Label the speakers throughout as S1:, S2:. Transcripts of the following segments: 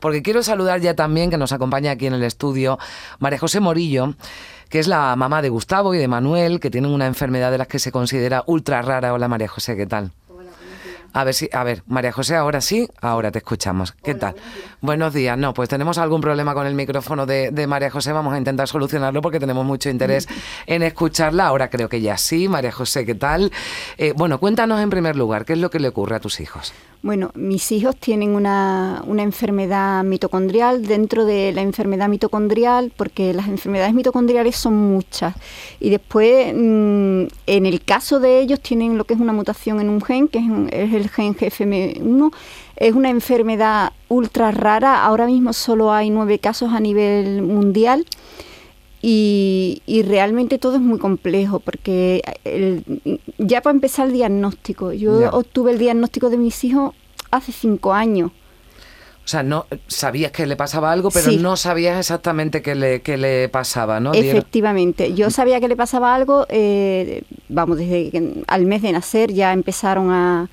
S1: porque quiero saludar ya también que nos acompaña aquí en el estudio María José Morillo que es la mamá de Gustavo y de Manuel, que tienen una enfermedad de las que se considera ultra rara. Hola María José, ¿qué tal? A ver si, a ver, María José, ahora sí, ahora te escuchamos. ¿Qué tal? Buenos días. No, pues tenemos algún problema con el micrófono de, María José. Vamos a intentar solucionarlo porque tenemos mucho interés en escucharla. Ahora creo que ya sí. María José, ¿qué tal? Eh, bueno, cuéntanos en primer lugar, ¿qué es lo que le ocurre a tus hijos?
S2: Bueno, mis hijos tienen una, enfermedad mitocondrial dentro de la enfermedad mitocondrial, porque las enfermedades mitocondriales son muchas. Y después, mm, en el caso de ellos, tienen lo que es una mutación en un gen, que es, el gen GFM1. Es una enfermedad ultra rara. Ahora mismo solo hay nueve casos a nivel mundial. Y, realmente todo es muy complejo porque ya para empezar el diagnóstico, yo obtuve el diagnóstico de mis hijos hace cinco años.
S1: O sea, no sabías que le pasaba algo, pero no sabías exactamente qué le, qué le pasaba, ¿no?
S2: Efectivamente, yo sabía que le pasaba algo, eh, vamos, desde que al mes de nacer ya empezaron a,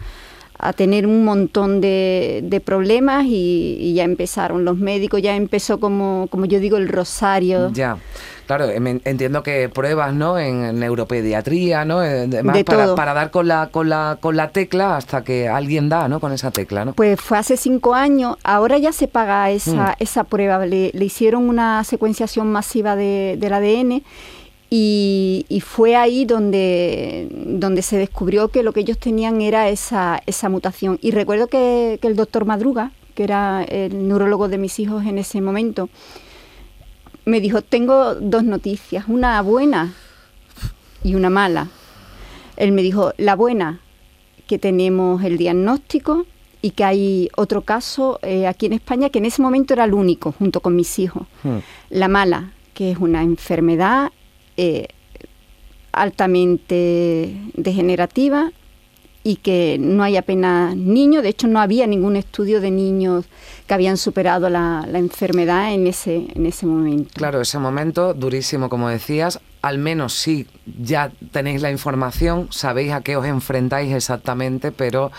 S2: a tener un montón de, de problemas y, ya empezaron los médicos, ya empezó como, como yo digo, el rosario.
S1: Ya. Claro, em, entiendo que pruebas, ¿no? En neuropediatría, ¿no? Eh, de para, para, dar con la, con la con la tecla hasta que alguien da, ¿no? Con esa tecla, ¿no?
S2: Pues fue hace cinco años. Ahora ya se paga esa, mm. esa prueba. Le, le, hicieron una secuenciación masiva de, del ADN y, y, fue ahí donde, donde se descubrió que lo que ellos tenían era esa, esa mutación. Y recuerdo que, que el doctor Madruga, que era el neurólogo de mis hijos en ese momento, me dijo, tengo dos noticias, una buena y una mala. Él me dijo, la buena, que tenemos el diagnóstico y que hay otro caso eh, aquí en España que en ese momento era el único, junto con mis hijos. Hmm. La mala, que es una enfermedad eh, altamente degenerativa y que no hay apenas niños, de hecho no había ningún estudio de niños que habían superado la, enfermedad en ese, en ese momento.
S1: Claro, ese momento durísimo, como decías, al menos sí ya tenéis la información, sabéis a qué os enfrentáis exactamente, pero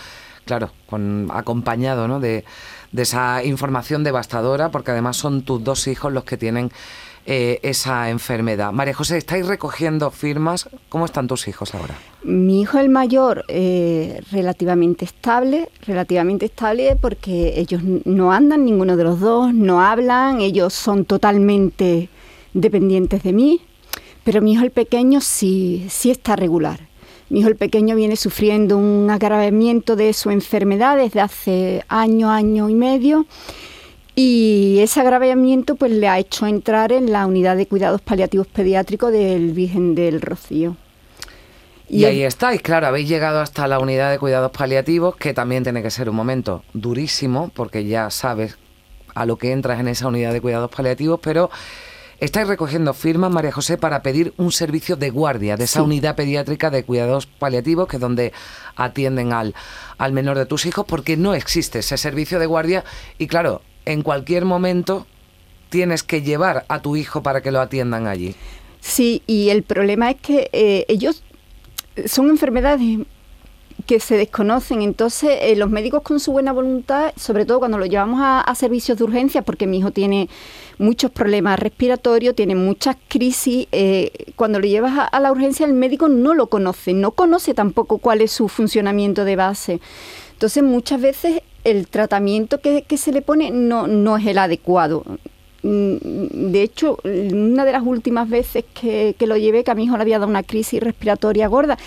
S1: claro, con, acompañado ¿no? de, esa información devastadora, porque además son tus dos hijos los que tienen eh, esa enfermedad. María José, ¿estáis recogiendo firmas? ¿Cómo están tus hijos ahora?
S2: Mi hijo el mayor eh, relativamente estable, relativamente estable porque ellos no andan, ninguno de los dos, no hablan, ellos son totalmente dependientes de mí, pero mi hijo el pequeño sí, sí está regular. Mi hijo el pequeño viene sufriendo un agravamiento de su enfermedad desde hace año, año y medio y ese agravamiento pues le ha hecho entrar en la unidad de cuidados paliativos pediátricos del Virgen del Rocío.
S1: Y, ahí estáis, claro, habéis llegado hasta la unidad de cuidados paliativos, que también tiene que ser un momento durísimo, porque ya sabes a lo que entras en esa unidad de cuidados paliativos, pero estáis recogiendo firmas, María José, para pedir un servicio de guardia de esa unidad pediátrica de cuidados paliativos, que es donde atienden al, al menor de tus hijos, porque no existe ese servicio de guardia y claro, en cualquier momento tienes que llevar a tu hijo para que lo atiendan allí.
S2: Sí, y el problema es que eh, ellos son enfermedades que se desconocen. Entonces, eh, los médicos con su buena voluntad, sobre todo cuando lo llevamos a, servicios de urgencia, porque mi hijo tiene muchos problemas respiratorios, tiene muchas crisis, eh, cuando lo llevas a, la urgencia el médico no lo conoce, no conoce tampoco cuál es su funcionamiento de base. Entonces, muchas veces el tratamiento que, se le pone no, no es el adecuado. Mm, de hecho, una de las últimas veces que, lo llevé, que a mi hijo le había dado una crisis respiratoria gorda,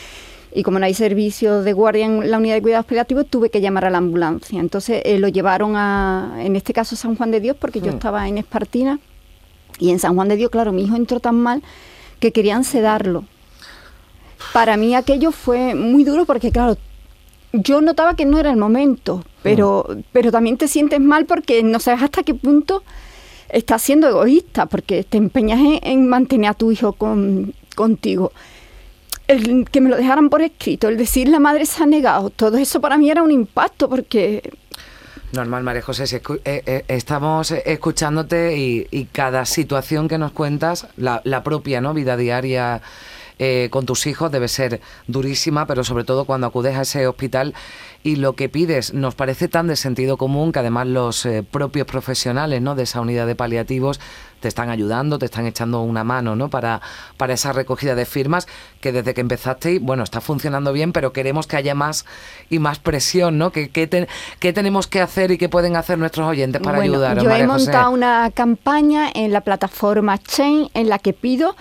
S2: y como no hay servicio de guardia en la unidad de cuidados paliativos, tuve que llamar a la ambulancia. Entonces eh, lo llevaron a, en este caso, San Juan de Dios, porque yo mm. estaba en Espartina, y en San Juan de Dios, claro, mi hijo entró tan mal que querían sedarlo. Para mí aquello fue muy duro porque, claro, yo notaba que no era el momento, pero, mm. pero también te sientes mal porque no sabes hasta qué punto estás siendo egoísta, porque te empeñas en, mantener a tu hijo con, contigo. El que me lo dejaran por escrito, el decir la madre se ha negado, todo eso para mí era un impacto porque...
S1: Normal, María José, si eh, eh, estamos escuchándote y, cada situación que nos cuentas, la, la propia ¿no? vida diaria eh, con tus hijos debe ser durísima, pero sobre todo cuando acudes a ese hospital y lo que pides nos parece tan de sentido común que además los eh, propios profesionales ¿no? de esa unidad de paliativos te están ayudando, te están echando una mano ¿no? para, para esa recogida de firmas que desde que empezaste, bueno, está funcionando bien, pero queremos que haya más y más presión, ¿no? ¿Qué, qué, tenemos que hacer y qué pueden hacer nuestros oyentes para ayudar?
S2: Yo he montado una campaña en la plataforma Chain en la que pido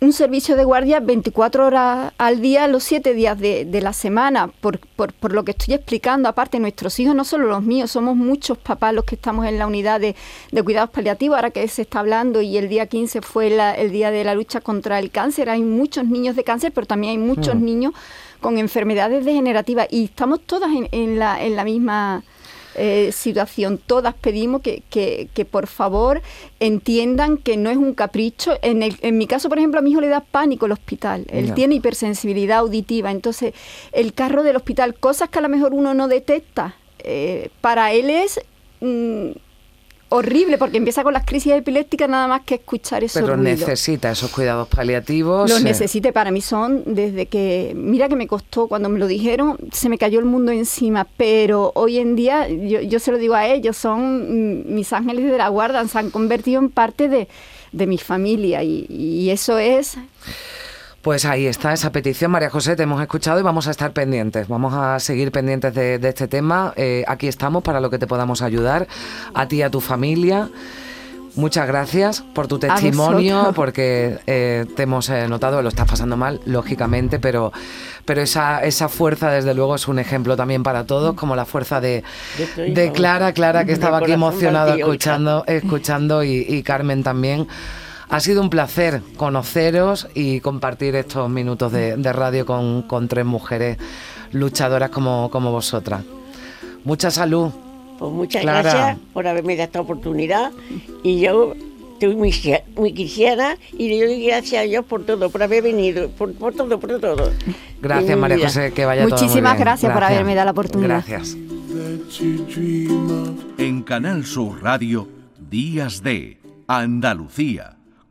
S2: un servicio de guardia 24 horas al día, los 7 días de, la semana, por, por, lo que estoy explicando. Aparte, nuestros hijos, no solo los míos, somos muchos papás los que estamos en la unidad de, cuidados paliativos, ahora que se está hablando y el día 15 fue el día de la lucha contra el cáncer. Hay muchos niños de cáncer, pero también hay muchos mm. niños con enfermedades degenerativas y estamos todas en, la, en la misma eh, situación. Todas pedimos que, que, por favor entiendan que no es un capricho. En, el, en mi caso, por ejemplo, a mi hijo le da pánico el hospital. Él tiene hipersensibilidad auditiva. Entonces, el carro del hospital, cosas que a lo mejor uno no detecta, eh, para él es... Mm, horrible porque empieza con las crisis epilépticas nada más que escuchar eso.
S1: Pero necesita esos cuidados paliativos.
S2: Los necesite, para mí son desde que, mira que me costó, cuando me lo dijeron, se me cayó el mundo encima, pero hoy en día yo, se lo digo a ellos, son mis ángeles de la guarda, se han convertido en parte de, mi familia y eso es...
S1: Pues ahí está esa petición, María José, te hemos escuchado y vamos a estar pendientes, vamos a seguir pendientes de, este tema. Eh, aquí estamos para lo que te podamos ayudar, a ti y a tu familia. Muchas gracias por tu testimonio, porque eh, te hemos eh, notado, lo estás pasando mal, lógicamente, pero, pero esa, esa fuerza, desde luego, es un ejemplo también para todos, como la fuerza de, de Clara, Clara, que estaba aquí emocionada escuchando, escuchando y, y Carmen también. Ha sido un placer conoceros y compartir estos minutos de, radio con, tres mujeres luchadoras como, como vosotras. Mucha salud.
S3: Pues muchas gracias por haberme dado esta oportunidad y yo estoy muy, muy quisiera y le doy gracias a Dios por todo, por haber venido, por, todo, por todo.
S1: Gracias María José, que vaya
S2: Muchísimas
S1: todo muy
S2: bien. gracias por haberme dado la oportunidad.
S1: Gracias.
S4: En Canal Sur Radio, Días de Andalucía